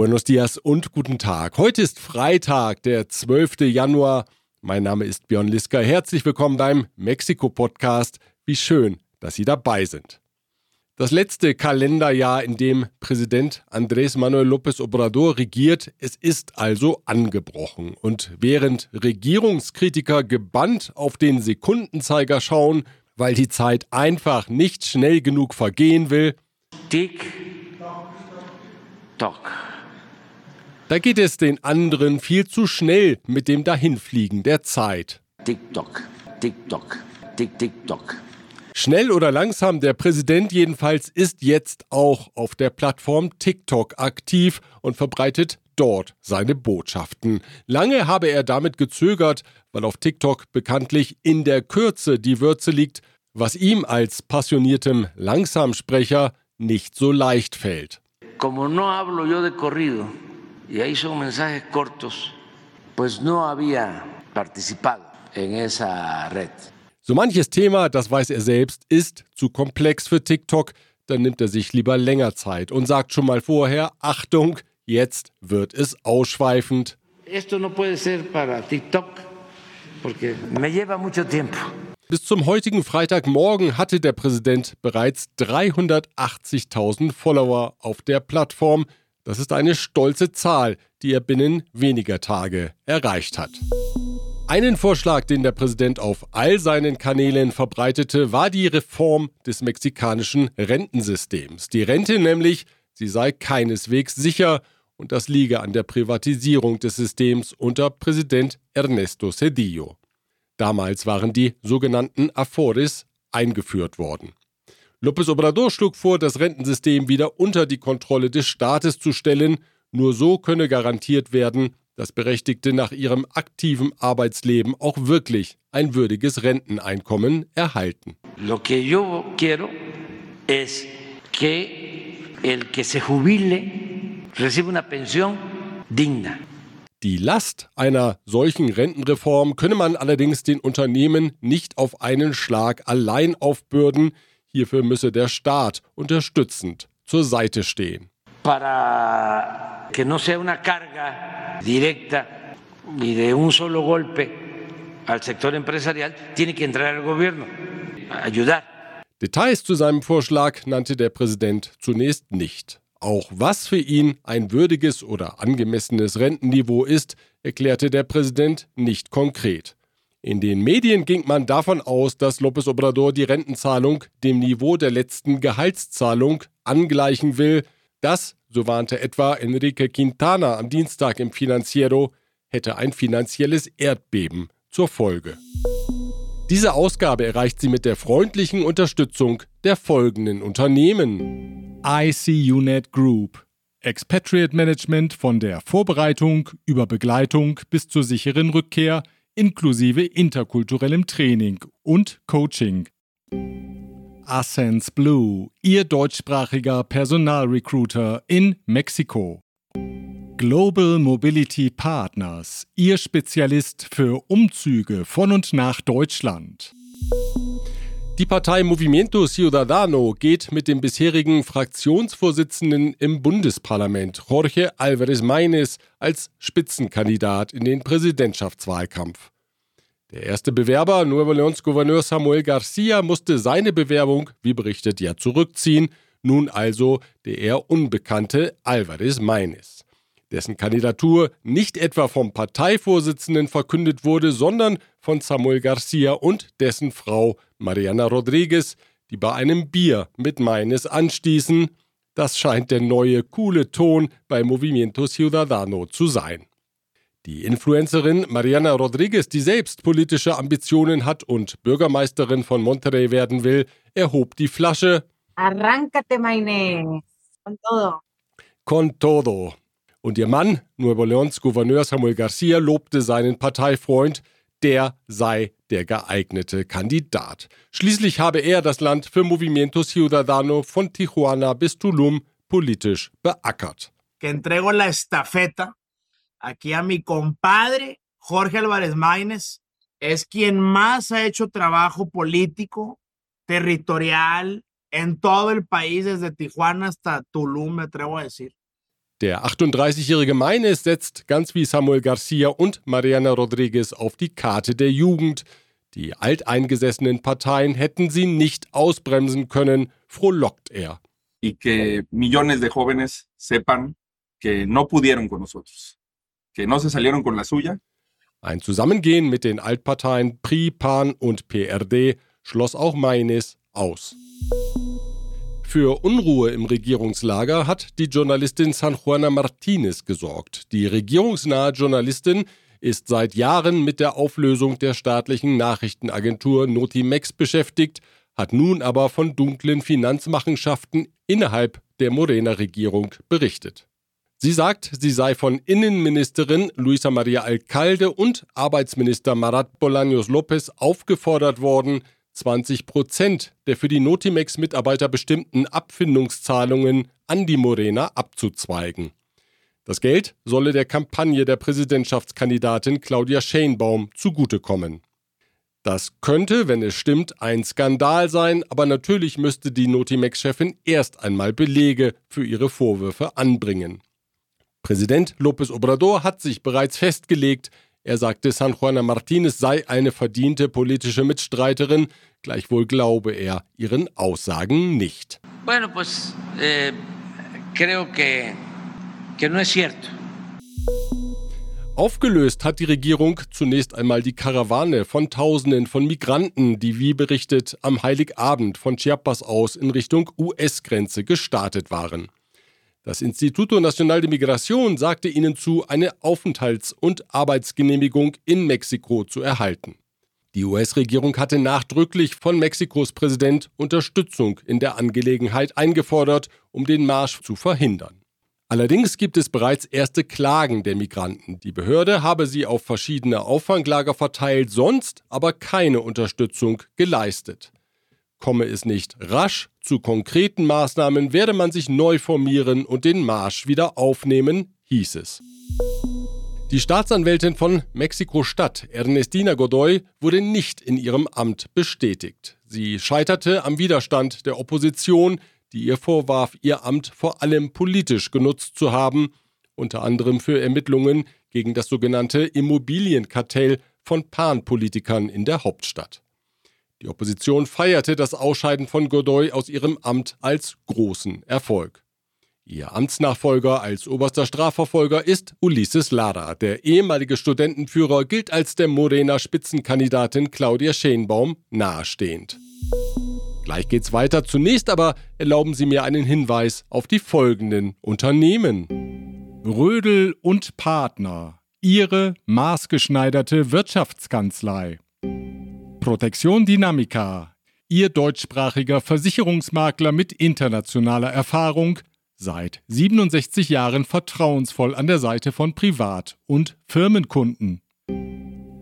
Buenos dias und guten Tag. Heute ist Freitag, der 12. Januar. Mein Name ist Björn Liska. Herzlich willkommen beim Mexiko-Podcast. Wie schön, dass Sie dabei sind. Das letzte Kalenderjahr, in dem Präsident Andrés Manuel López Obrador regiert, es ist also angebrochen. Und während Regierungskritiker gebannt auf den Sekundenzeiger schauen, weil die Zeit einfach nicht schnell genug vergehen will, Tick, Tock. Da geht es den anderen viel zu schnell mit dem Dahinfliegen der Zeit. Tick-Tock, Tick-Tock, Tick-Tick-Tock. Schnell oder langsam, der Präsident jedenfalls ist jetzt auch auf der Plattform TikTok aktiv und verbreitet dort seine Botschaften. Lange habe er damit gezögert, weil auf TikTok bekanntlich in der Kürze die Würze liegt, was ihm als passioniertem Langsamsprecher nicht so leicht fällt. Como no hablo yo de corrido y ahí son mensajes cortos, pues no había participado en esa red. So manches Thema, das weiß er selbst, ist zu komplex für TikTok, dann nimmt er sich lieber länger Zeit und sagt schon mal vorher, Achtung, jetzt wird es ausschweifend. Esto no puede ser para TikTok, porque me lleva mucho tiempo. Bis zum heutigen Freitagmorgen hatte der Präsident bereits 380.000 Follower auf der Plattform. Das ist eine stolze Zahl, die er binnen weniger Tage erreicht hat. Einen Vorschlag, den der Präsident auf all seinen Kanälen verbreitete, war die Reform des mexikanischen Rentensystems. Die Rente nämlich, sie sei keineswegs sicher und das liege an der Privatisierung des Systems unter Präsident Ernesto Cedillo. Damals waren die sogenannten Afores eingeführt worden. López Obrador schlug vor, das Rentensystem wieder unter die Kontrolle des Staates zu stellen. Nur so könne garantiert werden, dass Berechtigte nach ihrem aktiven Arbeitsleben auch wirklich ein würdiges Renteneinkommen erhalten. Lo que yo quiero es que el que se jubile reciba una pensión digna. Die Last einer solchen Rentenreform könne man allerdings den Unternehmen nicht auf einen Schlag allein aufbürden. Hierfür müsse der Staat unterstützend zur Seite stehen. Para que no sea una carga directa y de un solo golpe al sector empresarial, tiene que entrar el gobierno, ayudar. Details zu seinem Vorschlag nannte der Präsident zunächst nicht. Auch was für ihn ein würdiges oder angemessenes Rentenniveau ist, erklärte der Präsident nicht konkret. In den Medien ging man davon aus, dass López Obrador die Rentenzahlung dem Niveau der letzten Gehaltszahlung angleichen will. Das, so warnte etwa Enrique Quintana am Dienstag im Financiero, hätte ein finanzielles Erdbeben zur Folge. Diese Ausgabe erreicht sie mit der freundlichen Unterstützung der folgenden Unternehmen. ICUNET Group. Expatriate Management von der Vorbereitung über Begleitung bis zur sicheren Rückkehr inklusive interkulturellem Training und Coaching. Ascens Blue, Ihr deutschsprachiger Personalrecruiter in Mexiko. Global Mobility Partners, Ihr Spezialist für Umzüge von und nach Deutschland. Die Partei Movimiento Ciudadano geht mit dem bisherigen Fraktionsvorsitzenden im Bundesparlament, Jorge Álvarez Maínez, als Spitzenkandidat in den Präsidentschaftswahlkampf. Der erste Bewerber, Nuevo Leons Gouverneur Samuel Garcia, musste seine Bewerbung, wie berichtet, ja zurückziehen. Nun also der eher unbekannte Álvarez Maínez dessen Kandidatur nicht etwa vom Parteivorsitzenden verkündet wurde, sondern von Samuel Garcia und dessen Frau Mariana Rodriguez, die bei einem Bier mit Meines anstießen. Das scheint der neue, coole Ton bei Movimiento Ciudadano zu sein. Die Influencerin Mariana Rodriguez, die selbst politische Ambitionen hat und Bürgermeisterin von Monterrey werden will, erhob die Flasche. Arráncate, Maynez. Con todo. Con todo. Und ihr Mann, Nuevo Leons Gouverneur Samuel Garcia, lobte seinen Parteifreund, der sei der geeignete Kandidat. Schließlich habe er das Land für Movimiento Ciudadano von Tijuana bis Tulum politisch beackert. Que entrego la estafeta aquí a mi compadre Jorge Álvarez Maínez. Es quien más ha hecho trabajo político, territorial, en todo el país, desde Tijuana hasta Tulum, me atrevo a decir. Der 38-jährige Meines setzt ganz wie Samuel Garcia und Mariana Rodriguez auf die Karte der Jugend. Die alteingesessenen Parteien hätten sie nicht ausbremsen können, frohlockt er. Y que millones de jóvenes sepan que no pudieron con nosotros, que no se salieron con la suya. Ein Zusammengehen mit den Altparteien PRI, PAN und PRD schloss auch Meines aus. Für Unruhe im Regierungslager hat die Journalistin San Juana Martinez gesorgt. Die regierungsnahe Journalistin ist seit Jahren mit der Auflösung der staatlichen Nachrichtenagentur Notimex beschäftigt, hat nun aber von dunklen Finanzmachenschaften innerhalb der Morena-Regierung berichtet. Sie sagt, sie sei von Innenministerin Luisa Maria Alcalde und Arbeitsminister Marat Bolaños López aufgefordert worden, 20 Prozent der für die Notimex-Mitarbeiter bestimmten Abfindungszahlungen an die Morena abzuzweigen. Das Geld solle der Kampagne der Präsidentschaftskandidatin Claudia Scheinbaum zugutekommen. Das könnte, wenn es stimmt, ein Skandal sein, aber natürlich müsste die Notimex-Chefin erst einmal Belege für ihre Vorwürfe anbringen. Präsident López Obrador hat sich bereits festgelegt, er sagte, San Juana Martinez sei eine verdiente politische Mitstreiterin, gleichwohl glaube er ihren Aussagen nicht. Bueno, pues, eh, creo que, que no es cierto. Aufgelöst hat die Regierung zunächst einmal die Karawane von Tausenden von Migranten, die wie berichtet am Heiligabend von Chiapas aus in Richtung US-Grenze gestartet waren. Das Instituto Nacional de Migración sagte ihnen zu, eine Aufenthalts- und Arbeitsgenehmigung in Mexiko zu erhalten. Die US-Regierung hatte nachdrücklich von Mexikos Präsident Unterstützung in der Angelegenheit eingefordert, um den Marsch zu verhindern. Allerdings gibt es bereits erste Klagen der Migranten. Die Behörde habe sie auf verschiedene Auffanglager verteilt, sonst aber keine Unterstützung geleistet. Komme es nicht rasch zu konkreten Maßnahmen, werde man sich neu formieren und den Marsch wieder aufnehmen, hieß es. Die Staatsanwältin von Mexiko-Stadt, Ernestina Godoy, wurde nicht in ihrem Amt bestätigt. Sie scheiterte am Widerstand der Opposition, die ihr vorwarf, ihr Amt vor allem politisch genutzt zu haben, unter anderem für Ermittlungen gegen das sogenannte Immobilienkartell von Pan-Politikern in der Hauptstadt. Die Opposition feierte das Ausscheiden von Godoy aus ihrem Amt als großen Erfolg. Ihr Amtsnachfolger als oberster Strafverfolger ist Ulises Lara. Der ehemalige Studentenführer gilt als der Morena-Spitzenkandidatin Claudia Schenbaum nahestehend. Gleich geht's weiter. Zunächst aber erlauben Sie mir einen Hinweis auf die folgenden Unternehmen. Rödel und Partner. Ihre maßgeschneiderte Wirtschaftskanzlei. Protection Dynamica, Ihr deutschsprachiger Versicherungsmakler mit internationaler Erfahrung, seit 67 Jahren vertrauensvoll an der Seite von Privat- und Firmenkunden.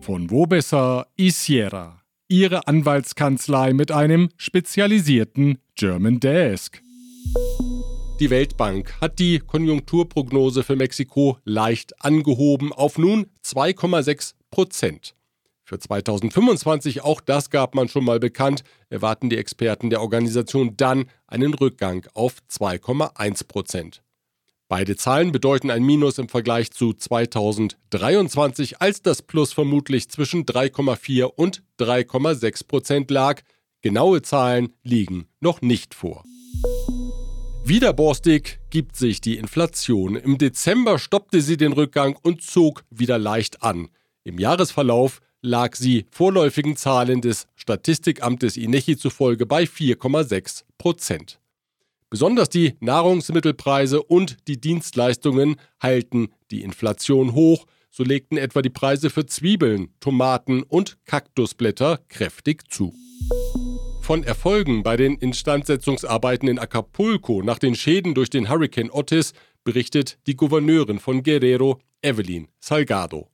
Von wo besser Isiera, Ihre Anwaltskanzlei mit einem spezialisierten German Desk. Die Weltbank hat die Konjunkturprognose für Mexiko leicht angehoben auf nun 2,6 Prozent. Für 2025, auch das gab man schon mal bekannt, erwarten die Experten der Organisation dann einen Rückgang auf 2,1 Prozent. Beide Zahlen bedeuten ein Minus im Vergleich zu 2023, als das Plus vermutlich zwischen 3,4 und 3,6 Prozent lag. Genaue Zahlen liegen noch nicht vor. Wieder borstig gibt sich die Inflation. Im Dezember stoppte sie den Rückgang und zog wieder leicht an. Im Jahresverlauf lag sie vorläufigen Zahlen des Statistikamtes INECHI zufolge bei 4,6 Prozent. Besonders die Nahrungsmittelpreise und die Dienstleistungen halten die Inflation hoch, so legten etwa die Preise für Zwiebeln, Tomaten und Kaktusblätter kräftig zu. Von Erfolgen bei den Instandsetzungsarbeiten in Acapulco nach den Schäden durch den Hurricane Otis berichtet die Gouverneurin von Guerrero, Evelyn Salgado.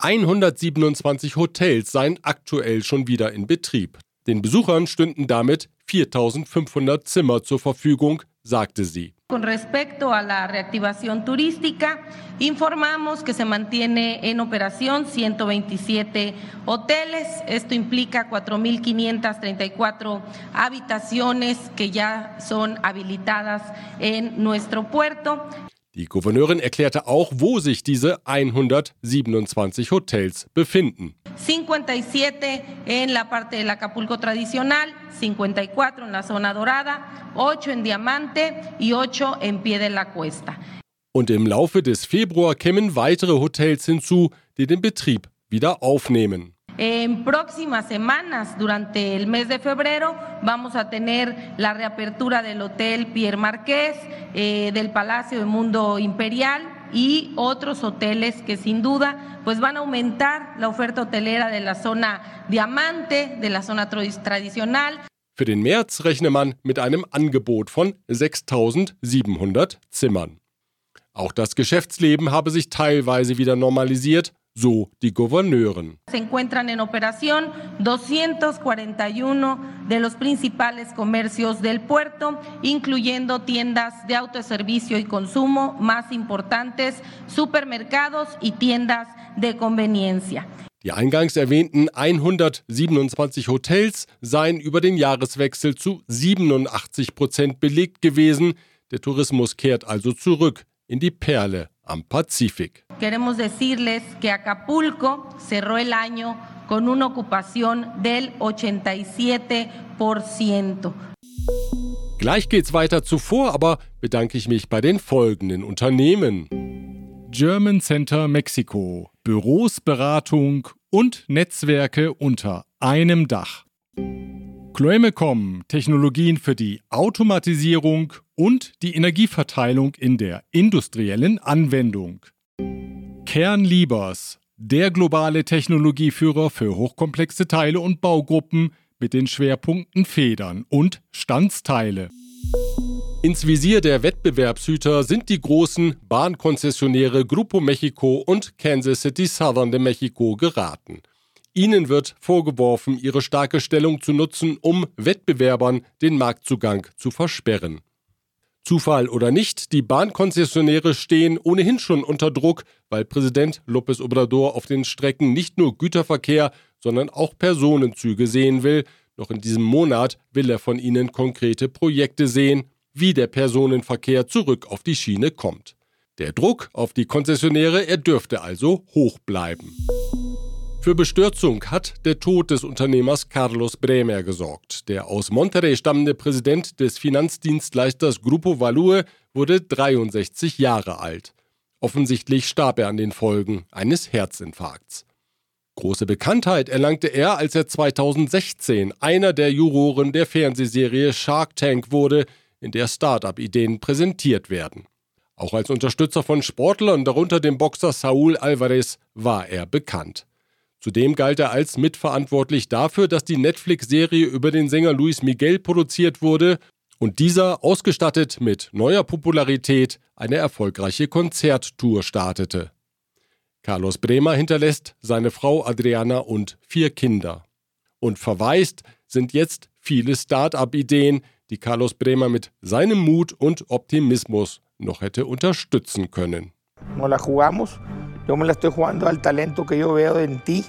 127 Hotels seien aktuell schon wieder in Betrieb. Den Besuchern stünden damit 4500 Zimmer zur Verfügung, sagte sie. Con respecto a la reactivación turística, informamos que se mantiene en operación 127 hoteles. Esto implica 4.534 habitaciones que ya son habilitadas en nuestro puerto. Die Gouverneurin erklärte auch, wo sich diese 127 Hotels befinden. 57 en la parte del Acapulco tradicional, 54 en la zona dorada, 8 en Diamante y 8 en Pie de la Cuesta. Und im Laufe des Februar kämen weitere Hotels hinzu, die den Betrieb wieder aufnehmen. En próximas semanas, durante el mes de febrero, vamos a tener la reapertura del Hotel Pierre Marqués, eh, del Palacio de Mundo Imperial y otros hoteles que sin duda pues van a aumentar la oferta hotelera de la zona Diamante, de la zona tradicional. Für den März rechne man mit einem Angebot von 6700 Zimmern. Auch das Geschäftsleben habe sich teilweise wieder normalisiert, so die Gouverneuren. Se encuentran en operación 241 de los principales comercios del puerto, incluyendo tiendas de autoservicio y consumo más importantes, supermercados y tiendas de conveniencia. Die eingangs erwähnten 127 Hotels seien über den Jahreswechsel zu 87 Prozent belegt gewesen. Der Tourismus kehrt also zurück in die Perle am Pazifik. Queremos decirles que Acapulco cerró el año con una ocupación del 87%. Gleich geht's weiter zuvor, aber bedanke ich mich bei den folgenden Unternehmen. German Center Mexiko, Büros, Beratung und Netzwerke unter einem Dach. Chloemecom, Technologien für die Automatisierung und die Energieverteilung in der industriellen Anwendung. Kernliebers, der globale Technologieführer für hochkomplexe Teile und Baugruppen mit den Schwerpunkten Federn und Standsteile. Ins Visier der Wettbewerbshüter sind die großen Bahnkonzessionäre Grupo Mexico und Kansas City Southern de Mexico geraten. Ihnen wird vorgeworfen, ihre starke Stellung zu nutzen, um Wettbewerbern den Marktzugang zu versperren. Zufall oder nicht, die Bahnkonzessionäre stehen ohnehin schon unter Druck, weil Präsident López Obrador auf den Strecken nicht nur Güterverkehr, sondern auch Personenzüge sehen will. Noch in diesem Monat will er von ihnen konkrete Projekte sehen, wie der Personenverkehr zurück auf die Schiene kommt. Der Druck auf die Konzessionäre, er dürfte also hoch bleiben. Für Bestürzung hat der Tod des Unternehmers Carlos Bremer gesorgt. Der aus Monterrey stammende Präsident des Finanzdienstleisters Grupo Value wurde 63 Jahre alt. Offensichtlich starb er an den Folgen eines Herzinfarkts. Große Bekanntheit erlangte er, als er 2016 einer der Juroren der Fernsehserie Shark Tank wurde, in der Start-up-Ideen präsentiert werden. Auch als Unterstützer von Sportlern, darunter dem Boxer Saúl Alvarez, war er bekannt. Zudem galt er als mitverantwortlich dafür, dass die Netflix-Serie über den Sänger Luis Miguel produziert wurde und dieser, ausgestattet mit neuer Popularität, eine erfolgreiche Konzerttour startete. Carlos Bremer hinterlässt seine Frau Adriana und vier Kinder. Und verwaist sind jetzt viele Start-up-Ideen, die Carlos Bremer mit seinem Mut und Optimismus noch hätte unterstützen können. No la jugamos. Yo me la estoy jugando al talento que yo veo en ti,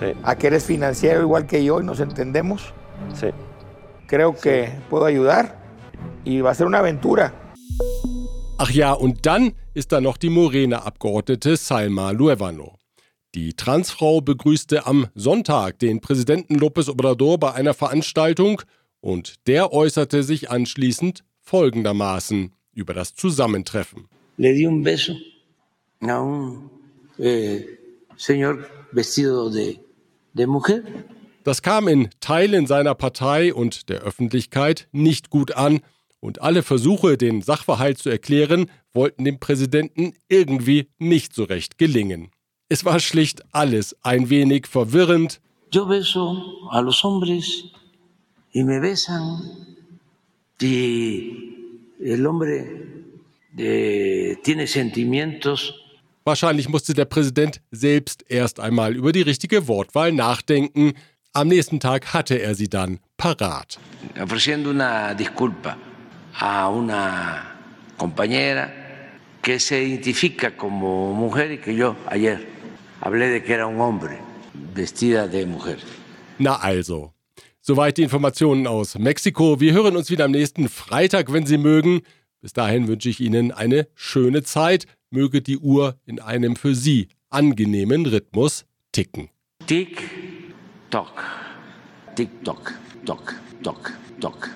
sí. a que eres financiero igual que yo y nos entendemos. Sí. Creo que puedo ayudar y va a ser una aventura. Ach ja, und dann ist da noch die Morena-Abgeordnete Salma Luevano. Die Transfrau begrüßte am Sonntag den Präsidenten López Obrador bei einer Veranstaltung und der äußerte sich anschließend folgendermaßen über das Zusammentreffen. Le di un beso a un eh, señor vestido de, de mujer. Das kam in Teilen seiner Partei und der Öffentlichkeit nicht gut an, und alle Versuche, den Sachverhalt zu erklären, wollten dem Präsidenten irgendwie nicht so recht gelingen. Es war schlicht alles ein wenig verwirrend. Yo beso a los hombres y me besan y el hombre de, tiene sentimientos Wahrscheinlich musste der Präsident selbst erst einmal über die richtige Wortwahl nachdenken. Am nächsten Tag hatte er sie dann parat. Ofreciendo una disculpa a una compañera que se identifica como mujer y que yo ayer hablé de que era un hombre vestida de mujer. Na also. Soweit die Informationen aus Mexiko. Wir hören uns wieder am nächsten Freitag, wenn Sie mögen. Bis dahin wünsche ich Ihnen eine schöne Zeit. Möge die Uhr in einem für Sie angenehmen Rhythmus ticken. Tick, tock. Tick, tock, tock, tock, tock.